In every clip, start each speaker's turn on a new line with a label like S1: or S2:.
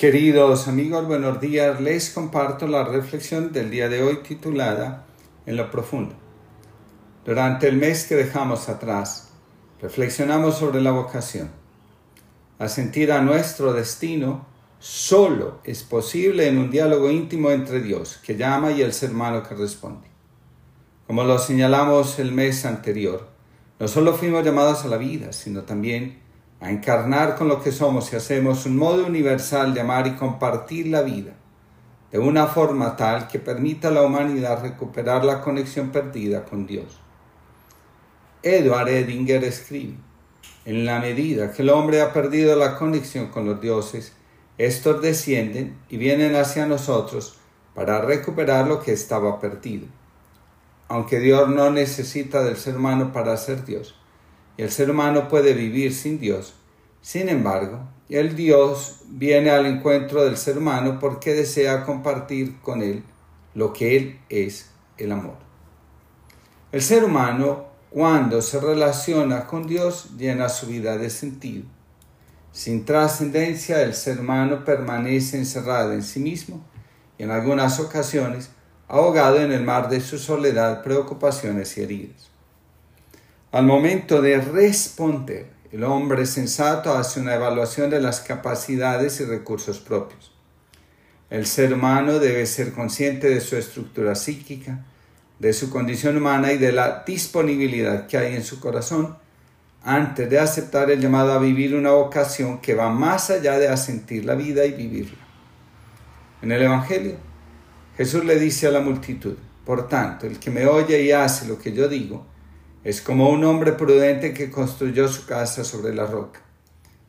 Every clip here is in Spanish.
S1: Queridos amigos, buenos días. Les comparto la reflexión del día de hoy titulada En lo profundo. Durante el mes que dejamos atrás, reflexionamos sobre la vocación. Asentir a nuestro destino solo es posible en un diálogo íntimo entre Dios, que llama, y el ser humano que responde. Como lo señalamos el mes anterior, no solo fuimos llamados a la vida, sino también a encarnar con lo que somos y hacemos un modo universal de amar y compartir la vida, de una forma tal que permita a la humanidad recuperar la conexión perdida con Dios. Edward Edinger escribe, en la medida que el hombre ha perdido la conexión con los dioses, estos descienden y vienen hacia nosotros para recuperar lo que estaba perdido. Aunque Dios no necesita del ser humano para ser Dios, y el ser humano puede vivir sin Dios. Sin embargo, el Dios viene al encuentro del ser humano porque desea compartir con él lo que él es, el amor. El ser humano, cuando se relaciona con Dios, llena su vida de sentido. Sin trascendencia, el ser humano permanece encerrado en sí mismo y en algunas ocasiones ahogado en el mar de su soledad, preocupaciones y heridas. Al momento de responder, el hombre sensato hace una evaluación de las capacidades y recursos propios. El ser humano debe ser consciente de su estructura psíquica, de su condición humana y de la disponibilidad que hay en su corazón antes de aceptar el llamado a vivir una vocación que va más allá de asentir la vida y vivirla. En el Evangelio, Jesús le dice a la multitud, por tanto, el que me oye y hace lo que yo digo, es como un hombre prudente que construyó su casa sobre la roca.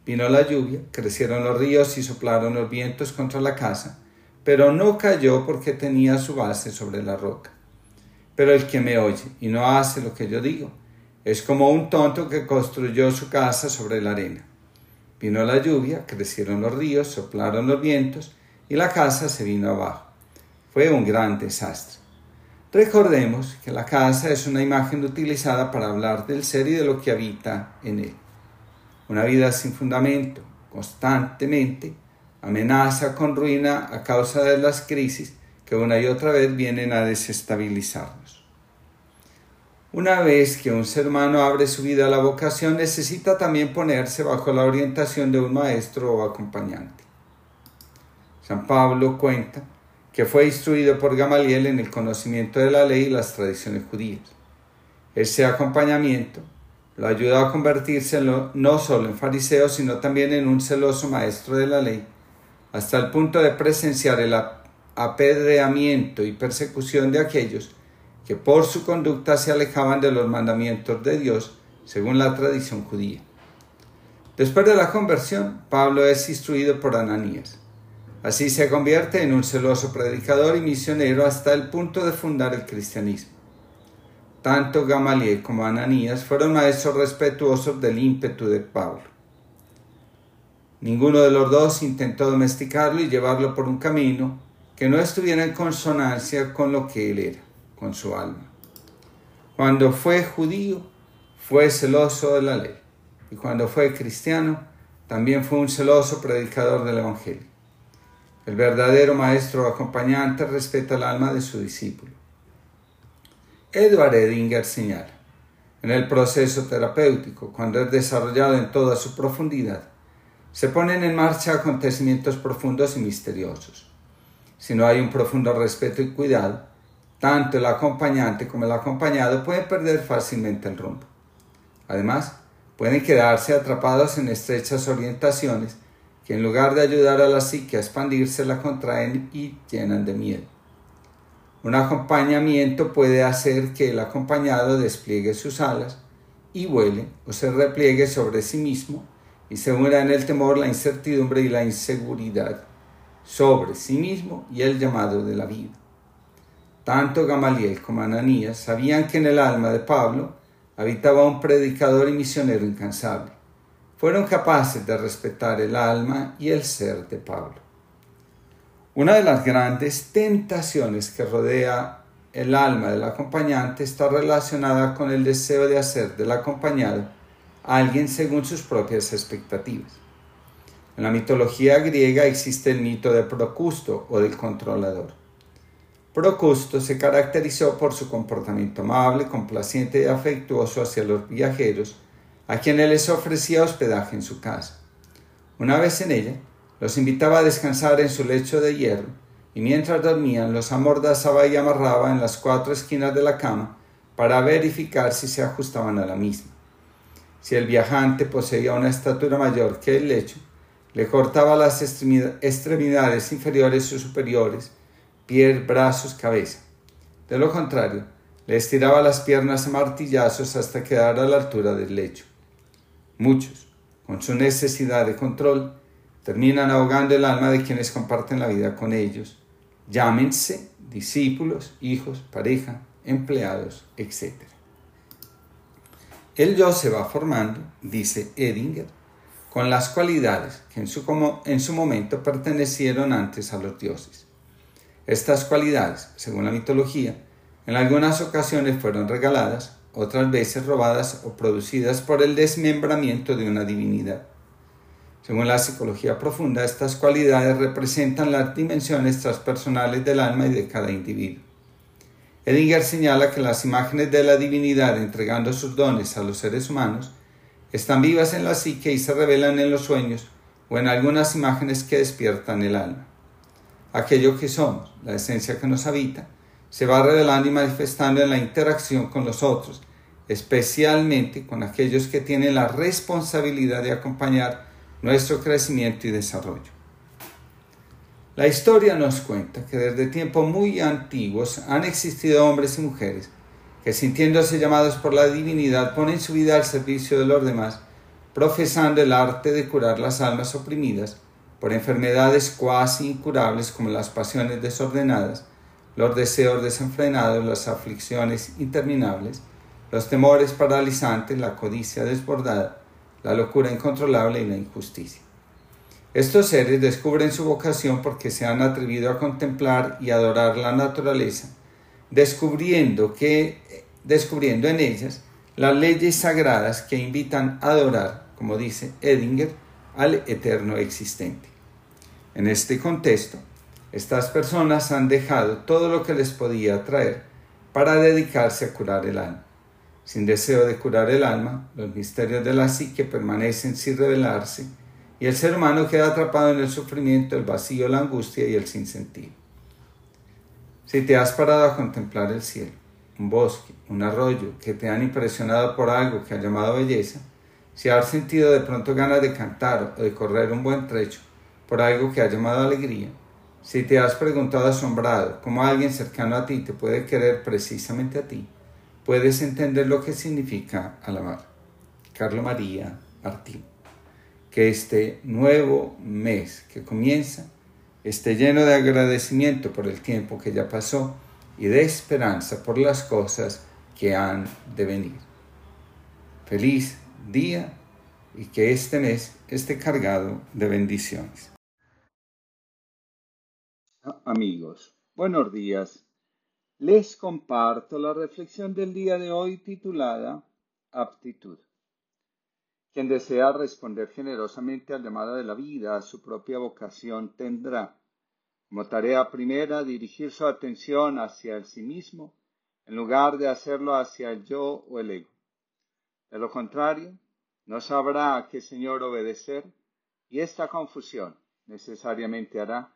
S1: Vino la lluvia, crecieron los ríos y soplaron los vientos contra la casa, pero no cayó porque tenía su base sobre la roca. Pero el que me oye y no hace lo que yo digo, es como un tonto que construyó su casa sobre la arena. Vino la lluvia, crecieron los ríos, soplaron los vientos y la casa se vino abajo. Fue un gran desastre. Recordemos que la casa es una imagen utilizada para hablar del ser y de lo que habita en él. Una vida sin fundamento, constantemente, amenaza con ruina a causa de las crisis que una y otra vez vienen a desestabilizarnos. Una vez que un ser humano abre su vida a la vocación, necesita también ponerse bajo la orientación de un maestro o acompañante. San Pablo cuenta que fue instruido por Gamaliel en el conocimiento de la ley y las tradiciones judías. Ese acompañamiento lo ayudó a convertirse no solo en fariseo, sino también en un celoso maestro de la ley, hasta el punto de presenciar el apedreamiento y persecución de aquellos que por su conducta se alejaban de los mandamientos de Dios según la tradición judía. Después de la conversión, Pablo es instruido por Ananías Así se convierte en un celoso predicador y misionero hasta el punto de fundar el cristianismo. Tanto Gamaliel como Ananías fueron maestros respetuosos del ímpetu de Pablo. Ninguno de los dos intentó domesticarlo y llevarlo por un camino que no estuviera en consonancia con lo que él era, con su alma. Cuando fue judío, fue celoso de la ley, y cuando fue cristiano, también fue un celoso predicador del Evangelio. El verdadero maestro acompañante respeta el alma de su discípulo. Edward Edinger señala, en el proceso terapéutico, cuando es desarrollado en toda su profundidad, se ponen en marcha acontecimientos profundos y misteriosos. Si no hay un profundo respeto y cuidado, tanto el acompañante como el acompañado pueden perder fácilmente el rumbo. Además, pueden quedarse atrapados en estrechas orientaciones en lugar de ayudar a la psique a expandirse la contraen y llenan de miedo. Un acompañamiento puede hacer que el acompañado despliegue sus alas y vuele o se repliegue sobre sí mismo y se una en el temor, la incertidumbre y la inseguridad sobre sí mismo y el llamado de la vida. Tanto Gamaliel como Ananías sabían que en el alma de Pablo habitaba un predicador y misionero incansable fueron capaces de respetar el alma y el ser de Pablo. Una de las grandes tentaciones que rodea el alma del acompañante está relacionada con el deseo de hacer del acompañado a alguien según sus propias expectativas. En la mitología griega existe el mito de Procusto o del controlador. Procusto se caracterizó por su comportamiento amable, complaciente y afectuoso hacia los viajeros, a quienes les ofrecía hospedaje en su casa. Una vez en ella, los invitaba a descansar en su lecho de hierro, y mientras dormían los amordazaba y amarraba en las cuatro esquinas de la cama para verificar si se ajustaban a la misma. Si el viajante poseía una estatura mayor que el lecho, le cortaba las extremidades inferiores o superiores, pies, brazos, cabeza. De lo contrario, le estiraba las piernas a martillazos hasta quedar a la altura del lecho. Muchos, con su necesidad de control, terminan ahogando el alma de quienes comparten la vida con ellos. Llámense discípulos, hijos, pareja, empleados, etc. El yo se va formando, dice Edinger, con las cualidades que en su, en su momento pertenecieron antes a los dioses. Estas cualidades, según la mitología, en algunas ocasiones fueron regaladas, otras veces robadas o producidas por el desmembramiento de una divinidad. Según la psicología profunda, estas cualidades representan las dimensiones transpersonales del alma y de cada individuo. Edinger señala que las imágenes de la divinidad entregando sus dones a los seres humanos están vivas en la psique y se revelan en los sueños o en algunas imágenes que despiertan el alma aquello que somos, la esencia que nos habita, se va revelando y manifestando en la interacción con los otros, especialmente con aquellos que tienen la responsabilidad de acompañar nuestro crecimiento y desarrollo. La historia nos cuenta que desde tiempos muy antiguos han existido hombres y mujeres que sintiéndose llamados por la divinidad ponen su vida al servicio de los demás, profesando el arte de curar las almas oprimidas por enfermedades cuasi incurables como las pasiones desordenadas, los deseos desenfrenados, las aflicciones interminables, los temores paralizantes, la codicia desbordada, la locura incontrolable y la injusticia. Estos seres descubren su vocación porque se han atrevido a contemplar y adorar la naturaleza, descubriendo, que, descubriendo en ellas las leyes sagradas que invitan a adorar, como dice Edinger, al eterno existente. En este contexto, estas personas han dejado todo lo que les podía traer para dedicarse a curar el alma. Sin deseo de curar el alma, los misterios de la psique permanecen sin revelarse y el ser humano queda atrapado en el sufrimiento, el vacío, la angustia y el sinsentido. Si te has parado a contemplar el cielo, un bosque, un arroyo que te han impresionado por algo que ha llamado belleza, si has sentido de pronto ganas de cantar o de correr un buen trecho, por algo que ha llamado alegría, si te has preguntado asombrado cómo alguien cercano a ti te puede querer precisamente a ti, puedes entender lo que significa alabar. Carlo María Martín. Que este nuevo mes que comienza esté lleno de agradecimiento por el tiempo que ya pasó y de esperanza por las cosas que han de venir. Feliz día y que este mes esté cargado de bendiciones.
S2: Amigos, buenos días. Les comparto la reflexión del día de hoy titulada Aptitud. Quien desea responder generosamente al llamado de la vida, a su propia vocación, tendrá como tarea primera dirigir su atención hacia el sí mismo en lugar de hacerlo hacia el yo o el ego. De lo contrario, no sabrá a qué Señor obedecer y esta confusión necesariamente hará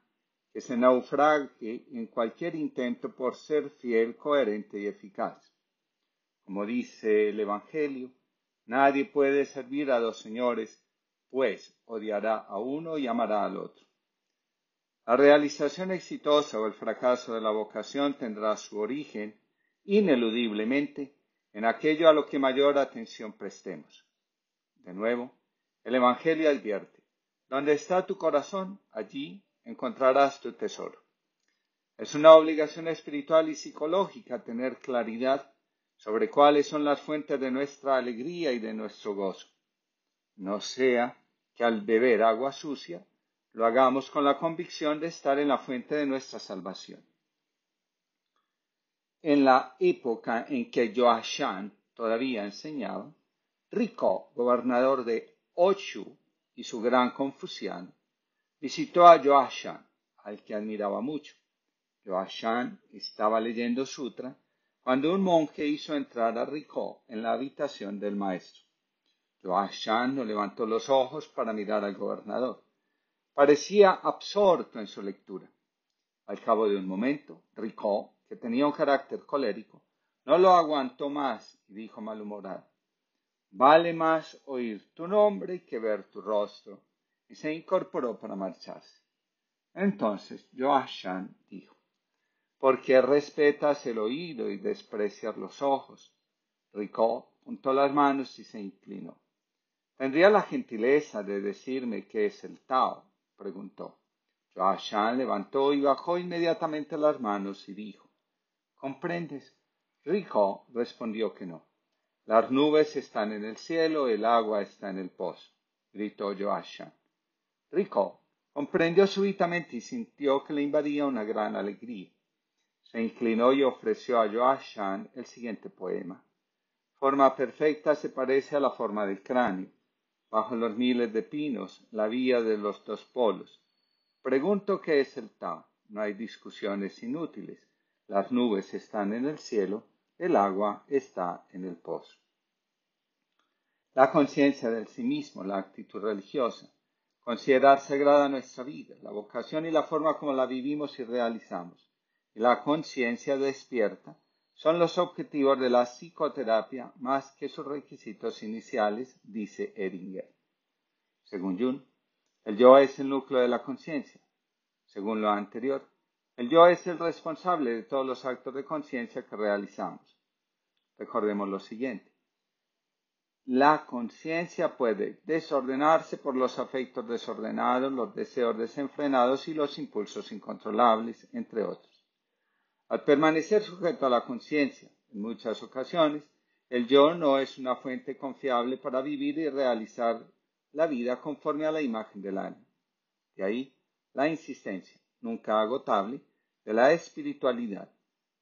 S2: que se naufrague en cualquier intento por ser fiel, coherente y eficaz. Como dice el Evangelio, nadie puede servir a dos señores, pues odiará a uno y amará al otro. La realización exitosa o el fracaso de la vocación tendrá su origen, ineludiblemente, en aquello a lo que mayor atención prestemos. De nuevo, el Evangelio advierte, donde está tu corazón, allí encontrarás tu tesoro. Es una obligación espiritual y psicológica tener claridad sobre cuáles son las fuentes de nuestra alegría y de nuestro gozo. No sea que al beber agua sucia lo hagamos con la convicción de estar en la fuente de nuestra salvación. En la época en que Joashan todavía enseñaba, Rico, gobernador de Ochu, y su gran confusión, visitó a Joashan, al que admiraba mucho. Joashan estaba leyendo Sutra cuando un monje hizo entrar a Ricó en la habitación del maestro. Joashan no levantó los ojos para mirar al gobernador. Parecía absorto en su lectura. Al cabo de un momento, Ricó, que tenía un carácter colérico, no lo aguantó más y dijo malhumorado, Vale más oír tu nombre que ver tu rostro. Y se incorporó para marcharse. Entonces Joashan dijo, ¿por qué respetas el oído y desprecias los ojos? Ricó juntó las manos y se inclinó. ¿Tendría la gentileza de decirme qué es el Tao? preguntó. Joashan levantó y bajó inmediatamente las manos y dijo, ¿comprendes? Ricó respondió que no. Las nubes están en el cielo, el agua está en el pozo, gritó Joashan. Rico comprendió súbitamente y sintió que le invadía una gran alegría. Se inclinó y ofreció a Joashan el siguiente poema. Forma perfecta se parece a la forma del cráneo. Bajo los miles de pinos, la vía de los dos polos. Pregunto qué es el Tao. No hay discusiones inútiles. Las nubes están en el cielo el agua está en el pozo. La conciencia del sí mismo, la actitud religiosa, considerar sagrada nuestra vida, la vocación y la forma como la vivimos y realizamos, y la conciencia despierta, son los objetivos de la psicoterapia más que sus requisitos iniciales, dice Eringer. Según Jung, el yo es el núcleo de la conciencia. Según lo anterior, el yo es el responsable de todos los actos de conciencia que realizamos. Recordemos lo siguiente. La conciencia puede desordenarse por los afectos desordenados, los deseos desenfrenados y los impulsos incontrolables, entre otros. Al permanecer sujeto a la conciencia, en muchas ocasiones, el yo no es una fuente confiable para vivir y realizar la vida conforme a la imagen del alma. De ahí la insistencia nunca agotable, de la espiritualidad,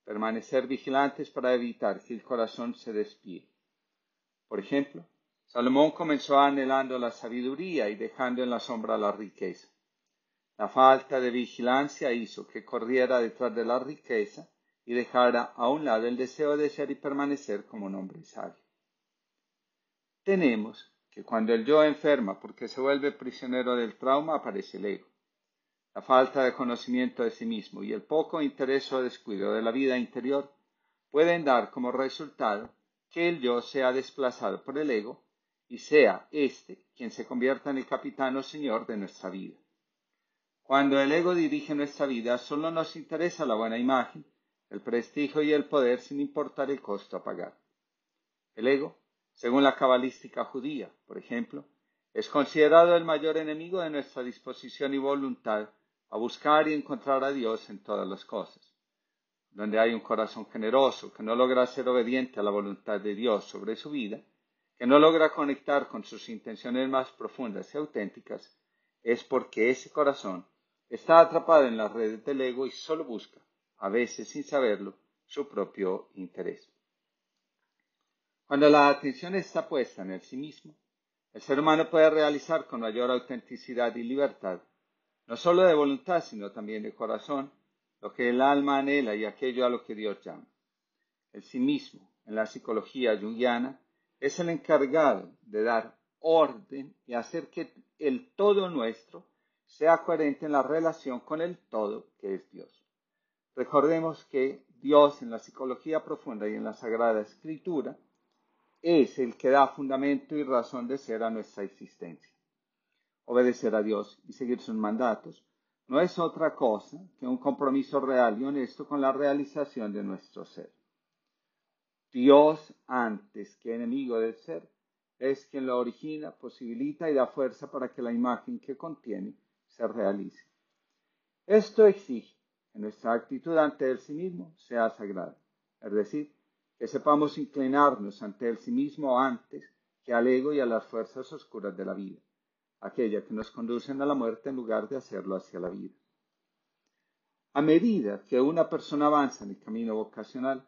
S2: permanecer vigilantes para evitar que el corazón se despide. Por ejemplo, Salomón comenzó anhelando la sabiduría y dejando en la sombra la riqueza. La falta de vigilancia hizo que corriera detrás de la riqueza y dejara a un lado el deseo de ser y permanecer como un hombre sabio. Tenemos que cuando el yo enferma porque se vuelve prisionero del trauma aparece el ego la falta de conocimiento de sí mismo y el poco interés o descuido de la vida interior pueden dar como resultado que el yo sea desplazado por el ego y sea éste quien se convierta en el capitán o señor de nuestra vida. Cuando el ego dirige nuestra vida, solo nos interesa la buena imagen, el prestigio y el poder sin importar el costo a pagar. El ego, según la cabalística judía, por ejemplo, es considerado el mayor enemigo de nuestra disposición y voluntad a buscar y encontrar a Dios en todas las cosas. Donde hay un corazón generoso que no logra ser obediente a la voluntad de Dios sobre su vida, que no logra conectar con sus intenciones más profundas y auténticas, es porque ese corazón está atrapado en las redes del ego y solo busca, a veces sin saberlo, su propio interés. Cuando la atención está puesta en el sí mismo, el ser humano puede realizar con mayor autenticidad y libertad no solo de voluntad, sino también de corazón, lo que el alma anhela y aquello a lo que Dios llama. El sí mismo, en la psicología junguiana, es el encargado de dar orden y hacer que el todo nuestro sea coherente en la relación con el todo que es Dios. Recordemos que Dios en la psicología profunda y en la Sagrada Escritura es el que da fundamento y razón de ser a nuestra existencia obedecer a Dios y seguir sus mandatos, no es otra cosa que un compromiso real y honesto con la realización de nuestro ser. Dios, antes que enemigo del ser, es quien lo origina, posibilita y da fuerza para que la imagen que contiene se realice. Esto exige que nuestra actitud ante el sí mismo sea sagrada, es decir, que sepamos inclinarnos ante el sí mismo antes que al ego y a las fuerzas oscuras de la vida aquella que nos conducen a la muerte en lugar de hacerlo hacia la vida. A medida que una persona avanza en el camino vocacional,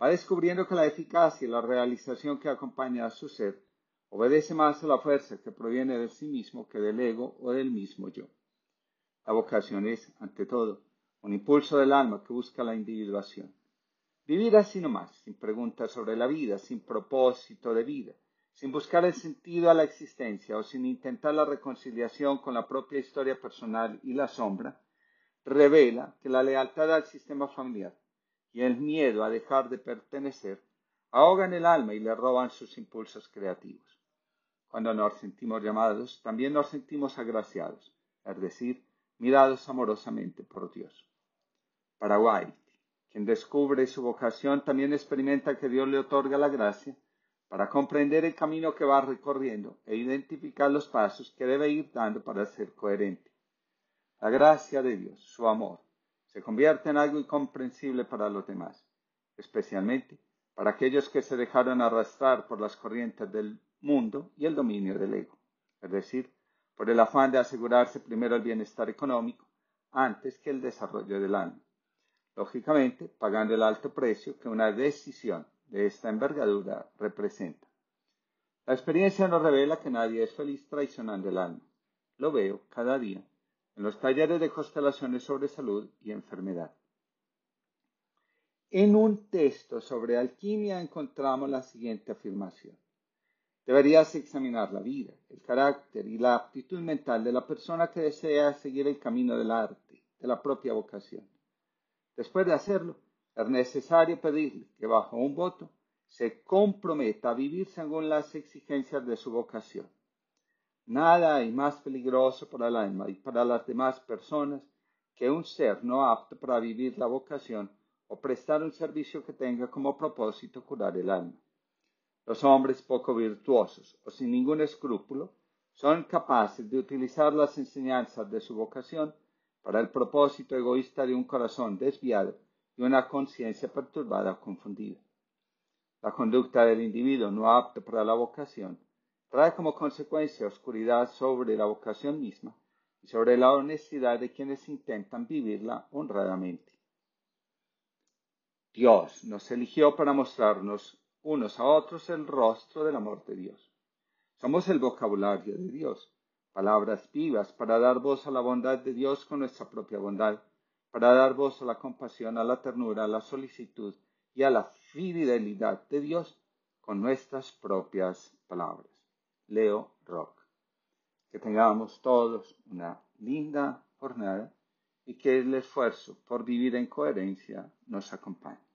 S2: va descubriendo que la eficacia y la realización que acompaña a su ser obedece más a la fuerza que proviene de sí mismo que del ego o del mismo yo. La vocación es, ante todo, un impulso del alma que busca la individuación. Vivir así nomás, sin preguntas sobre la vida, sin propósito de vida, sin buscar el sentido a la existencia o sin intentar la reconciliación con la propia historia personal y la sombra, revela que la lealtad al sistema familiar y el miedo a dejar de pertenecer ahogan el alma y le roban sus impulsos creativos. Cuando nos sentimos llamados, también nos sentimos agraciados, es decir, mirados amorosamente por Dios. Paraguay, quien descubre su vocación también experimenta que Dios le otorga la gracia para comprender el camino que va recorriendo e identificar los pasos que debe ir dando para ser coherente. La gracia de Dios, su amor, se convierte en algo incomprensible para los demás, especialmente para aquellos que se dejaron arrastrar por las corrientes del mundo y el dominio del ego, es decir, por el afán de asegurarse primero el bienestar económico antes que el desarrollo del alma, lógicamente pagando el alto precio que una decisión de esta envergadura representa. La experiencia nos revela que nadie es feliz traicionando el alma. Lo veo cada día en los talleres de constelaciones sobre salud y enfermedad. En un texto sobre alquimia encontramos la siguiente afirmación. Deberías examinar la vida, el carácter y la aptitud mental de la persona que desea seguir el camino del arte, de la propia vocación. Después de hacerlo, es necesario pedirle que bajo un voto se comprometa a vivir según las exigencias de su vocación. Nada hay más peligroso para el alma y para las demás personas que un ser no apto para vivir la vocación o prestar un servicio que tenga como propósito curar el alma. Los hombres poco virtuosos o sin ningún escrúpulo son capaces de utilizar las enseñanzas de su vocación para el propósito egoísta de un corazón desviado y una conciencia perturbada o confundida. La conducta del individuo no apto para la vocación trae como consecuencia oscuridad sobre la vocación misma y sobre la honestidad de quienes intentan vivirla honradamente. Dios nos eligió para mostrarnos unos a otros el rostro del amor de Dios. Somos el vocabulario de Dios, palabras vivas para dar voz a la bondad de Dios con nuestra propia bondad para dar voz a la compasión, a la ternura, a la solicitud y a la fidelidad de Dios con nuestras propias palabras. Leo Rock. Que tengamos todos una linda jornada y que el esfuerzo por vivir en coherencia nos acompañe.